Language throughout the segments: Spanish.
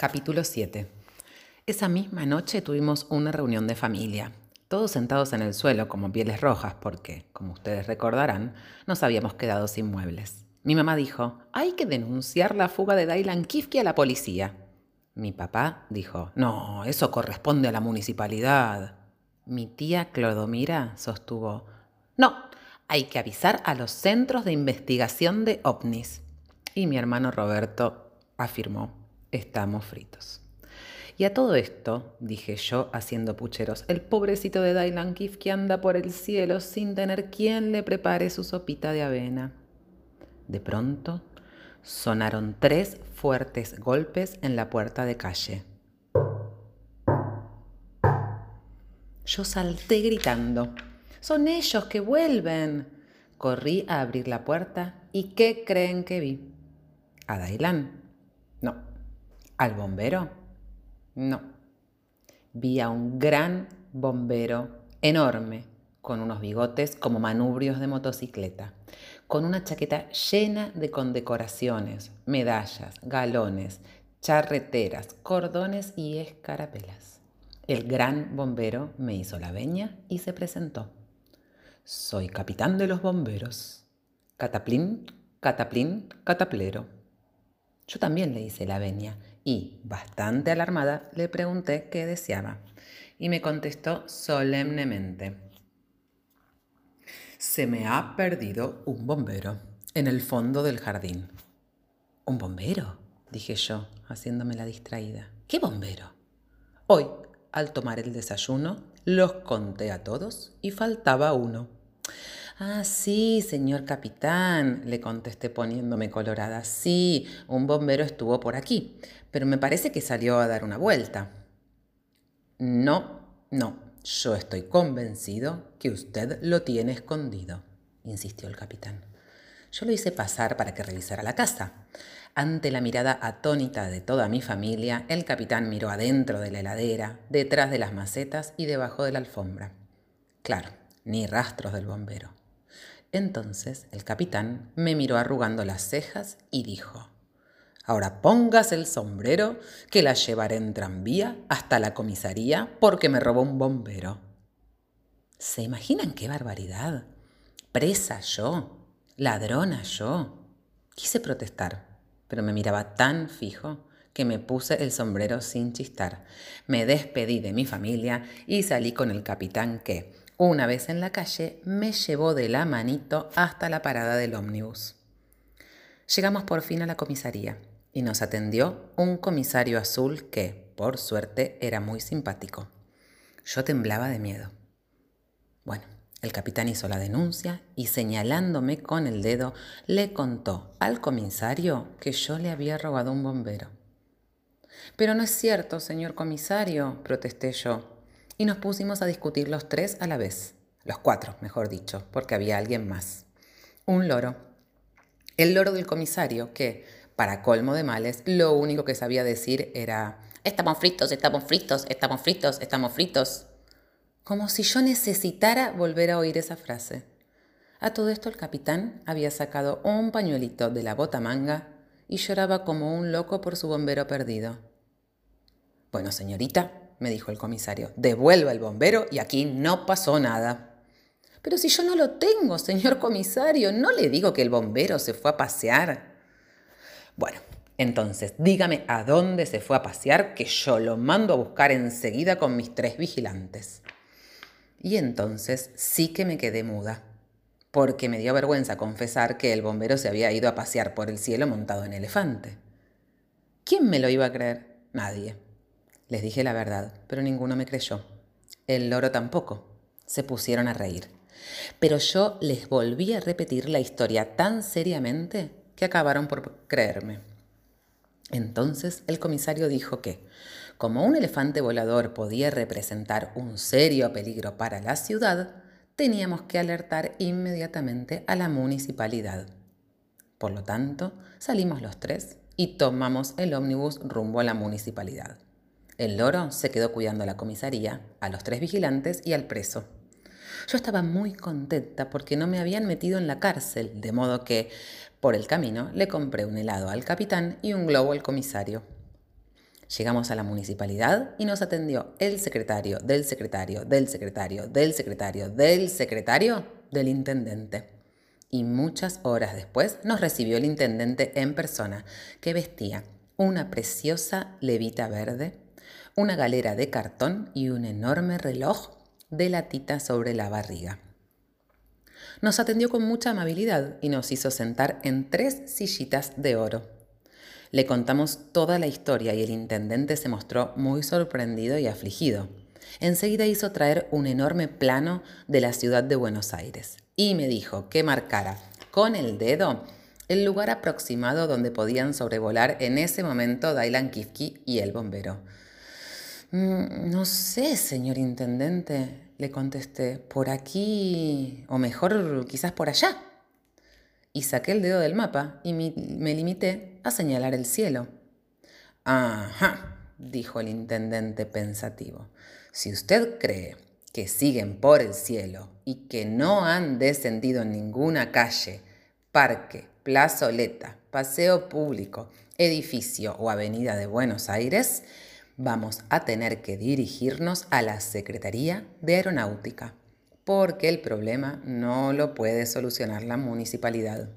Capítulo 7. Esa misma noche tuvimos una reunión de familia, todos sentados en el suelo como pieles rojas porque, como ustedes recordarán, nos habíamos quedado sin muebles. Mi mamá dijo, hay que denunciar la fuga de Dylan Kifke a la policía. Mi papá dijo, no, eso corresponde a la municipalidad. Mi tía Clodomira sostuvo, no, hay que avisar a los centros de investigación de ovnis. Y mi hermano Roberto afirmó, estamos fritos. Y a todo esto, dije yo haciendo pucheros, el pobrecito de Dylan Kif que anda por el cielo sin tener quien le prepare su sopita de avena. De pronto sonaron tres fuertes golpes en la puerta de calle. Yo salté gritando. Son ellos que vuelven. Corrí a abrir la puerta y ¿qué creen que vi? ¿A Dylan? ¿Al bombero? No. Vi a un gran bombero enorme, con unos bigotes como manubrios de motocicleta, con una chaqueta llena de condecoraciones, medallas, galones, charreteras, cordones y escarapelas. El gran bombero me hizo la veña y se presentó. Soy capitán de los bomberos. Cataplín, cataplín, cataplero. Yo también le hice la veña y, bastante alarmada, le pregunté qué deseaba. Y me contestó solemnemente. Se me ha perdido un bombero en el fondo del jardín. ¿Un bombero? dije yo, haciéndome la distraída. ¿Qué bombero? Hoy, al tomar el desayuno, los conté a todos y faltaba uno. Ah, sí, señor capitán, le contesté poniéndome colorada. Sí, un bombero estuvo por aquí, pero me parece que salió a dar una vuelta. No, no, yo estoy convencido que usted lo tiene escondido, insistió el capitán. Yo lo hice pasar para que revisara la casa. Ante la mirada atónita de toda mi familia, el capitán miró adentro de la heladera, detrás de las macetas y debajo de la alfombra. Claro, ni rastros del bombero. Entonces el capitán me miró arrugando las cejas y dijo, Ahora pongas el sombrero que la llevaré en tranvía hasta la comisaría porque me robó un bombero. ¿Se imaginan qué barbaridad? Presa yo, ladrona yo. Quise protestar, pero me miraba tan fijo que me puse el sombrero sin chistar. Me despedí de mi familia y salí con el capitán que, una vez en la calle, me llevó de la manito hasta la parada del ómnibus. Llegamos por fin a la comisaría y nos atendió un comisario azul que, por suerte, era muy simpático. Yo temblaba de miedo. Bueno, el capitán hizo la denuncia y señalándome con el dedo le contó al comisario que yo le había robado un bombero. Pero no es cierto, señor comisario, protesté yo y nos pusimos a discutir los tres a la vez, los cuatro, mejor dicho, porque había alguien más. Un loro. El loro del comisario, que, para colmo de males, lo único que sabía decir era, estamos fritos, estamos fritos, estamos fritos, estamos fritos. Como si yo necesitara volver a oír esa frase. A todo esto el capitán había sacado un pañuelito de la bota manga y lloraba como un loco por su bombero perdido. Bueno, señorita, me dijo el comisario. Devuelva el bombero y aquí no pasó nada. Pero si yo no lo tengo, señor comisario, no le digo que el bombero se fue a pasear. Bueno, entonces dígame a dónde se fue a pasear, que yo lo mando a buscar enseguida con mis tres vigilantes. Y entonces sí que me quedé muda, porque me dio vergüenza confesar que el bombero se había ido a pasear por el cielo montado en elefante. ¿Quién me lo iba a creer? Nadie. Les dije la verdad, pero ninguno me creyó. El loro tampoco. Se pusieron a reír. Pero yo les volví a repetir la historia tan seriamente que acabaron por creerme. Entonces el comisario dijo que, como un elefante volador podía representar un serio peligro para la ciudad, teníamos que alertar inmediatamente a la municipalidad. Por lo tanto, salimos los tres y tomamos el ómnibus rumbo a la municipalidad. El loro se quedó cuidando la comisaría, a los tres vigilantes y al preso. Yo estaba muy contenta porque no me habían metido en la cárcel, de modo que, por el camino, le compré un helado al capitán y un globo al comisario. Llegamos a la municipalidad y nos atendió el secretario del secretario del secretario del secretario del secretario del intendente. Y muchas horas después nos recibió el intendente en persona, que vestía una preciosa levita verde, una galera de cartón y un enorme reloj de latita sobre la barriga. Nos atendió con mucha amabilidad y nos hizo sentar en tres sillitas de oro. Le contamos toda la historia y el intendente se mostró muy sorprendido y afligido. Enseguida hizo traer un enorme plano de la ciudad de Buenos Aires y me dijo que marcara con el dedo el lugar aproximado donde podían sobrevolar en ese momento Dailan Kifki y el bombero. Mm, no sé, señor intendente, le contesté, por aquí, o mejor quizás por allá y saqué el dedo del mapa y me limité a señalar el cielo. Ajá, dijo el intendente pensativo. Si usted cree que siguen por el cielo y que no han descendido en ninguna calle, parque, plazoleta, paseo público, edificio o avenida de Buenos Aires, vamos a tener que dirigirnos a la Secretaría de Aeronáutica porque el problema no lo puede solucionar la municipalidad.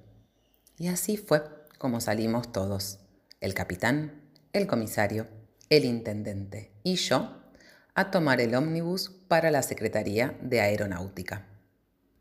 Y así fue como salimos todos, el capitán, el comisario, el intendente y yo, a tomar el ómnibus para la Secretaría de Aeronáutica.